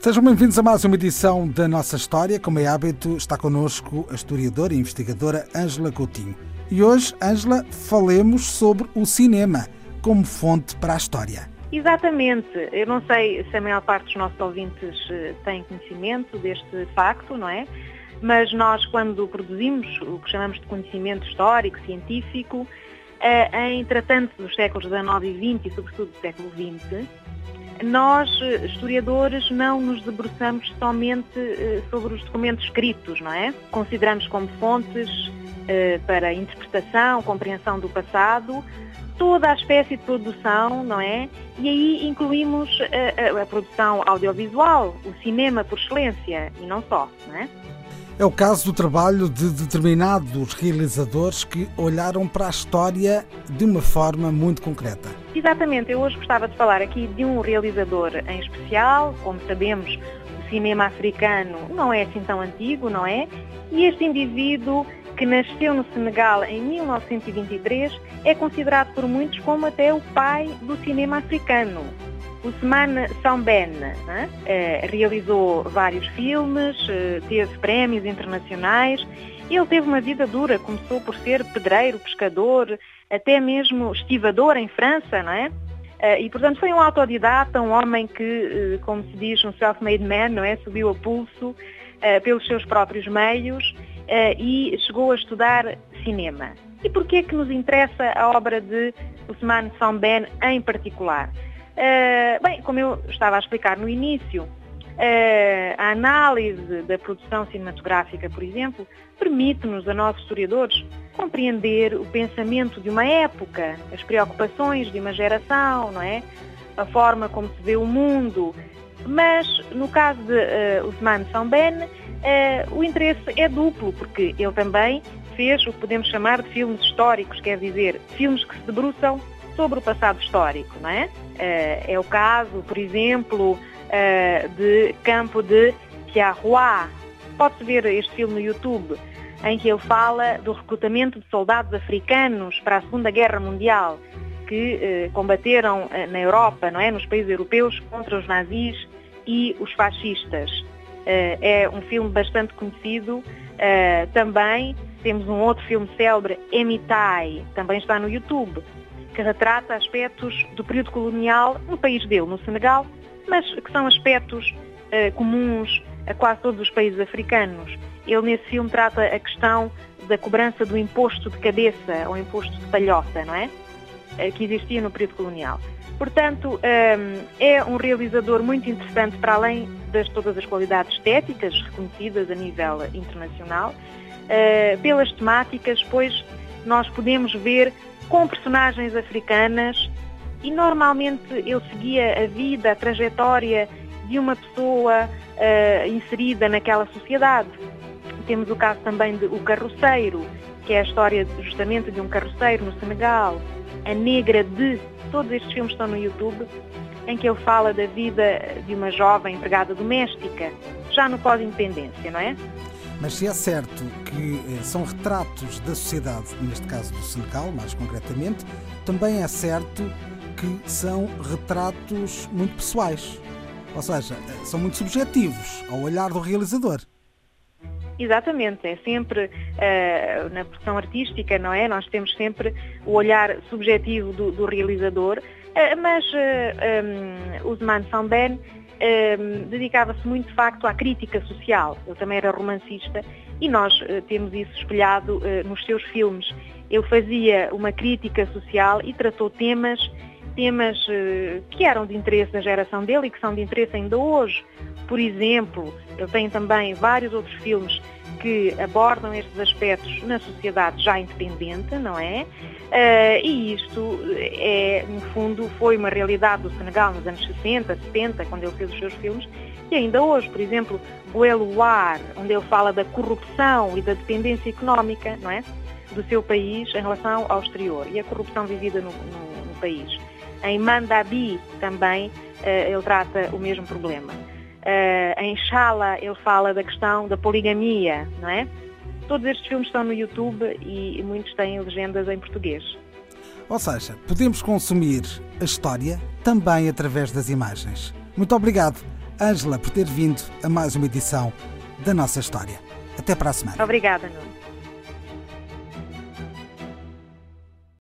Sejam bem-vindos a mais uma edição da nossa história. Como é hábito, está connosco a historiadora e investigadora Ângela Coutinho. E hoje, Ângela, falemos sobre o cinema como fonte para a história. Exatamente. Eu não sei se a maior parte dos nossos ouvintes eh, tem conhecimento deste facto, não é? Mas nós, quando produzimos o que chamamos de conhecimento histórico, científico, eh, em tratando dos séculos XIX e XX e sobretudo do século XX, nós, eh, historiadores, não nos debruçamos somente eh, sobre os documentos escritos, não é? Consideramos como fontes eh, para interpretação, compreensão do passado, toda a espécie de produção, não é? E aí incluímos a, a, a produção audiovisual, o cinema por excelência, e não só, não é? É o caso do trabalho de determinados realizadores que olharam para a história de uma forma muito concreta. Exatamente, eu hoje gostava de falar aqui de um realizador em especial, como sabemos, o cinema africano não é assim tão antigo, não é? E este indivíduo que nasceu no Senegal em 1923 é considerado por muitos como até o pai do cinema africano. Ousmane Samben né? eh, realizou vários filmes, eh, teve prémios internacionais. Ele teve uma vida dura, começou por ser pedreiro, pescador, até mesmo estivador em França, não é? Eh, e, portanto, foi um autodidata, um homem que, como se diz, um self-made man, não é? Subiu a pulso pelos seus próprios meios e chegou a estudar cinema. E porquê é que nos interessa a obra de Ousmane Samben em particular? Bem, como eu estava a explicar no início, a análise da produção cinematográfica, por exemplo, permite-nos, a nós historiadores, compreender o pensamento de uma época, as preocupações de uma geração, não é? A forma como se vê o mundo. Mas, no caso de uh, Ousmane Samben, uh, o interesse é duplo, porque ele também fez o que podemos chamar de filmes históricos, quer dizer, filmes que se debruçam sobre o passado histórico, não é? Eh, é o caso, por exemplo, eh, de Campo de Tiahuá. Pode-se ver este filme no YouTube, em que ele fala do recrutamento de soldados africanos para a Segunda Guerra Mundial, que eh, combateram na Europa, não é? nos países europeus, contra os nazis e os fascistas. é um filme bastante conhecido. também temos um outro filme célebre, Emitai, também está no YouTube, que retrata aspectos do período colonial no país dele, no Senegal, mas que são aspectos uh, comuns a quase todos os países africanos. Ele nesse filme trata a questão da cobrança do imposto de cabeça ou imposto de palhota, não é? Uh, que existia no período colonial. Portanto, ehm, é um realizador muito interessante para além das todas as qualidades estéticas reconhecidas a nível internacional, uh, pelas temáticas, pois nós podemos ver com personagens africanas e normalmente ele seguia a vida, a trajetória de uma pessoa uh, inserida naquela sociedade. Temos o caso também de O Carroceiro, que é a história justamente de um carroceiro no Senegal, A Negra de, todos estes filmes estão no YouTube, em que ele fala da vida de uma jovem empregada doméstica, já no pós-independência, não é? Mas se é certo que eh, são retratos da sociedade, neste caso do Senegal, mais concretamente, também é certo que são retratos muito pessoais. Ou seja, eh, são muito subjetivos ao olhar do realizador. Exatamente, é sempre uh, na produção artística, não é? Nós temos sempre o olhar subjetivo do, do realizador, uh, mas uh, um, Usman Samben dedicava-se muito de facto à crítica social. Ele também era romancista e nós temos isso espelhado nos seus filmes. Ele fazia uma crítica social e tratou temas, temas uh, que eram de interesse da geração dele e que são de interesse ainda hoje. Por exemplo, ele tem também vários outros filmes que abordam estes aspectos na sociedade já independente, não é? Uh, e isto, é, no fundo, foi uma realidade do Senegal nos anos 60, 70, quando ele fez os seus filmes, e ainda hoje, por exemplo, o Eluar, onde ele fala da corrupção e da dependência económica, não é? Do seu país em relação ao exterior e a corrupção vivida no, no, no país. Em Mandabi também uh, ele trata o mesmo problema. Uh, em Shala ele fala da questão da poligamia, não é? Todos estes filmes estão no YouTube e muitos têm legendas em português. Ou seja, podemos consumir a história também através das imagens. Muito obrigado, Ângela, por ter vindo a mais uma edição da nossa história. Até para a semana. Obrigada, Nuno.